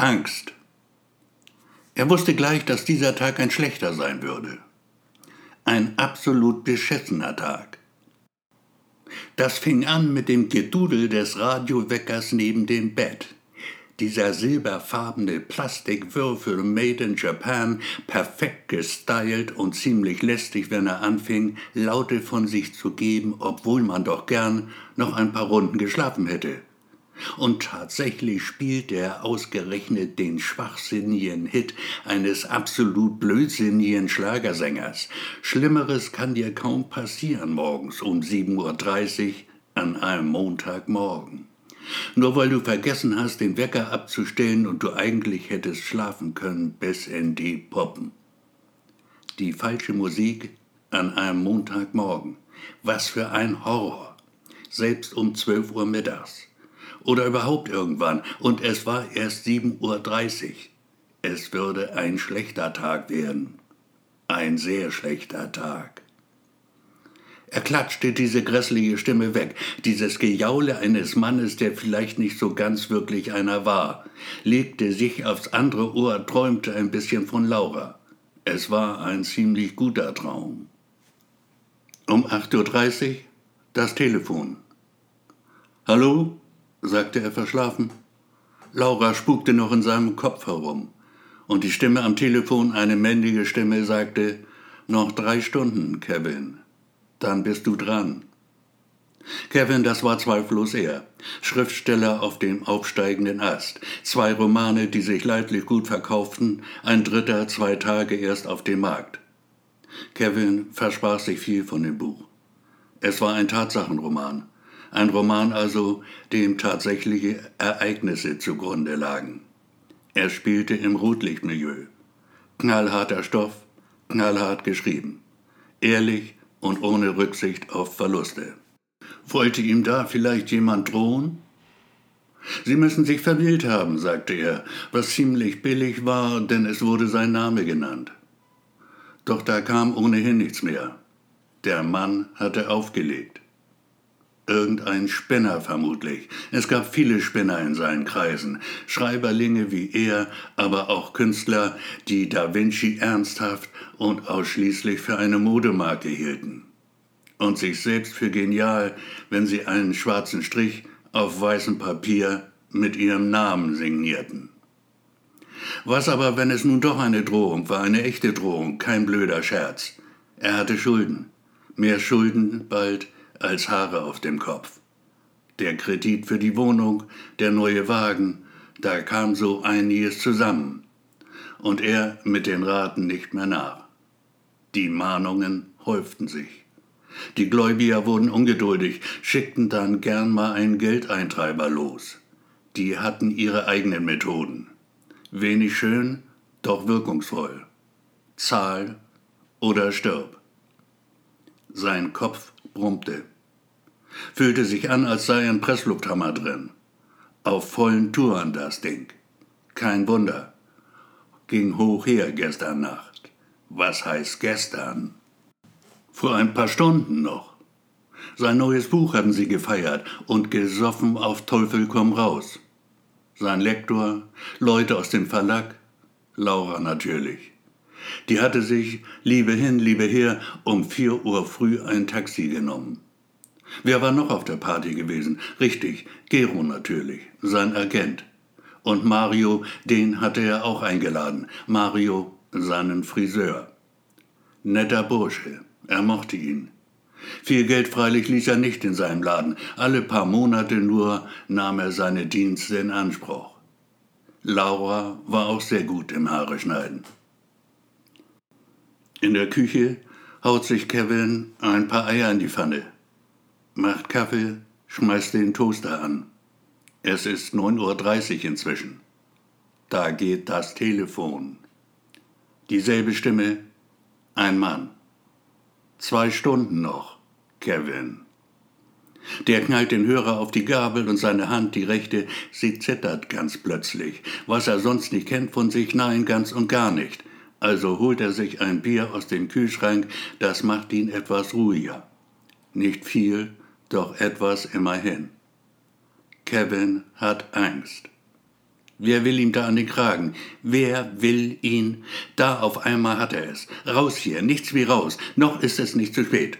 Angst. Er wusste gleich, dass dieser Tag ein schlechter sein würde. Ein absolut beschissener Tag. Das fing an mit dem Gedudel des Radioweckers neben dem Bett. Dieser silberfarbene Plastikwürfel made in Japan, perfekt gestylt und ziemlich lästig, wenn er anfing, Laute von sich zu geben, obwohl man doch gern noch ein paar Runden geschlafen hätte. Und tatsächlich spielte er ausgerechnet den schwachsinnigen Hit eines absolut blödsinnigen Schlagersängers. Schlimmeres kann dir kaum passieren morgens um 7.30 Uhr an einem Montagmorgen. Nur weil du vergessen hast, den Wecker abzustellen und du eigentlich hättest schlafen können bis in die Poppen. Die falsche Musik an einem Montagmorgen. Was für ein Horror. Selbst um 12 Uhr mittags oder überhaupt irgendwann, und es war erst 7.30 Uhr. Es würde ein schlechter Tag werden. Ein sehr schlechter Tag. Er klatschte diese grässliche Stimme weg, dieses Gejaule eines Mannes, der vielleicht nicht so ganz wirklich einer war, legte sich aufs andere Ohr, träumte ein bisschen von Laura. Es war ein ziemlich guter Traum. Um 8.30 Uhr das Telefon. Hallo? Sagte er verschlafen. Laura spukte noch in seinem Kopf herum, und die Stimme am Telefon, eine männliche Stimme, sagte, noch drei Stunden, Kevin, dann bist du dran. Kevin, das war zweifellos er, Schriftsteller auf dem aufsteigenden Ast, zwei Romane, die sich leidlich gut verkauften, ein dritter zwei Tage erst auf dem Markt. Kevin versprach sich viel von dem Buch. Es war ein Tatsachenroman, ein Roman also, dem tatsächliche Ereignisse zugrunde lagen. Er spielte im Rotlichtmilieu. Knallharter Stoff, knallhart geschrieben. Ehrlich und ohne Rücksicht auf Verluste. Wollte ihm da vielleicht jemand drohen? Sie müssen sich verwählt haben, sagte er, was ziemlich billig war, denn es wurde sein Name genannt. Doch da kam ohnehin nichts mehr. Der Mann hatte aufgelegt. Irgendein Spinner vermutlich. Es gab viele Spinner in seinen Kreisen. Schreiberlinge wie er, aber auch Künstler, die Da Vinci ernsthaft und ausschließlich für eine Modemarke hielten. Und sich selbst für genial, wenn sie einen schwarzen Strich auf weißem Papier mit ihrem Namen signierten. Was aber, wenn es nun doch eine Drohung war, eine echte Drohung, kein blöder Scherz? Er hatte Schulden. Mehr Schulden bald als Haare auf dem Kopf. Der Kredit für die Wohnung, der neue Wagen, da kam so einiges zusammen. Und er mit den Raten nicht mehr nach. Die Mahnungen häuften sich. Die Gläubiger wurden ungeduldig, schickten dann gern mal einen Geldeintreiber los. Die hatten ihre eigenen Methoden. Wenig schön, doch wirkungsvoll. Zahl oder stirb. Sein Kopf brummte. Fühlte sich an, als sei ein Presslufthammer drin. Auf vollen Touren das Ding. Kein Wunder. Ging hoch her gestern Nacht. Was heißt gestern? Vor ein paar Stunden noch. Sein neues Buch hatten sie gefeiert und gesoffen auf Teufel komm raus. Sein Lektor, Leute aus dem Verlag, Laura natürlich. Die hatte sich, Liebe hin, Liebe her, um vier Uhr früh ein Taxi genommen. Wer war noch auf der Party gewesen? Richtig, Gero natürlich, sein Agent. Und Mario, den hatte er auch eingeladen. Mario, seinen Friseur. Netter Bursche, er mochte ihn. Viel Geld freilich ließ er nicht in seinem Laden. Alle paar Monate nur nahm er seine Dienste in Anspruch. Laura war auch sehr gut im Haare schneiden. In der Küche haut sich Kevin ein paar Eier in die Pfanne macht Kaffee, schmeißt den Toaster an. Es ist 9.30 Uhr inzwischen. Da geht das Telefon. Dieselbe Stimme, ein Mann. Zwei Stunden noch, Kevin. Der knallt den Hörer auf die Gabel und seine Hand, die rechte, sie zittert ganz plötzlich. Was er sonst nicht kennt von sich, nein, ganz und gar nicht. Also holt er sich ein Bier aus dem Kühlschrank, das macht ihn etwas ruhiger. Nicht viel, doch etwas immerhin. Kevin hat Angst. Wer will ihm da an den Kragen? Wer will ihn? Da auf einmal hat er es. Raus hier, nichts wie raus. Noch ist es nicht zu spät.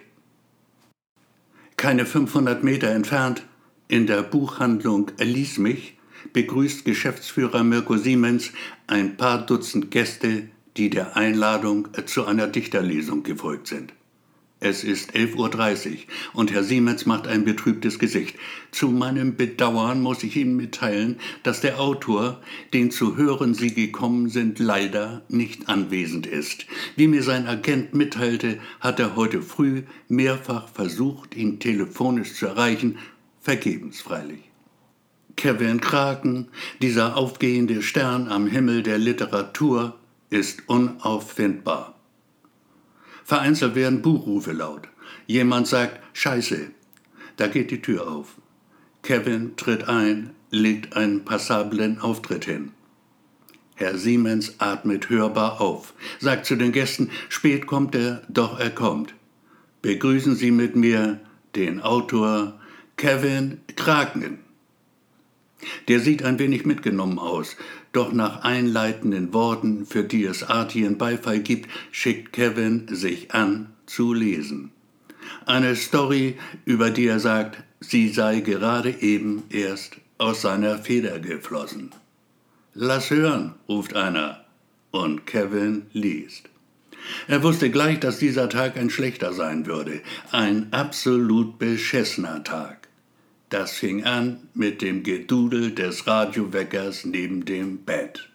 Keine 500 Meter entfernt, in der Buchhandlung Lies mich, begrüßt Geschäftsführer Mirko Siemens ein paar Dutzend Gäste, die der Einladung zu einer Dichterlesung gefolgt sind. Es ist 11.30 Uhr und Herr Siemens macht ein betrübtes Gesicht. Zu meinem Bedauern muss ich Ihnen mitteilen, dass der Autor, den zu hören Sie gekommen sind, leider nicht anwesend ist. Wie mir sein Agent mitteilte, hat er heute früh mehrfach versucht, ihn telefonisch zu erreichen, vergebens freilich. Kevin Kraken, dieser aufgehende Stern am Himmel der Literatur, ist unauffindbar. Vereinzelt werden Buchrufe laut. Jemand sagt Scheiße. Da geht die Tür auf. Kevin tritt ein, legt einen passablen Auftritt hin. Herr Siemens atmet hörbar auf, sagt zu den Gästen, spät kommt er, doch er kommt. Begrüßen Sie mit mir den Autor Kevin Kraken. Der sieht ein wenig mitgenommen aus, doch nach einleitenden Worten, für die es artigen Beifall gibt, schickt Kevin sich an zu lesen. Eine Story, über die er sagt, sie sei gerade eben erst aus seiner Feder geflossen. Lass hören, ruft einer, und Kevin liest. Er wusste gleich, dass dieser Tag ein schlechter sein würde, ein absolut beschissener Tag. Das fing an mit dem Gedudel des Radioweckers neben dem Bett.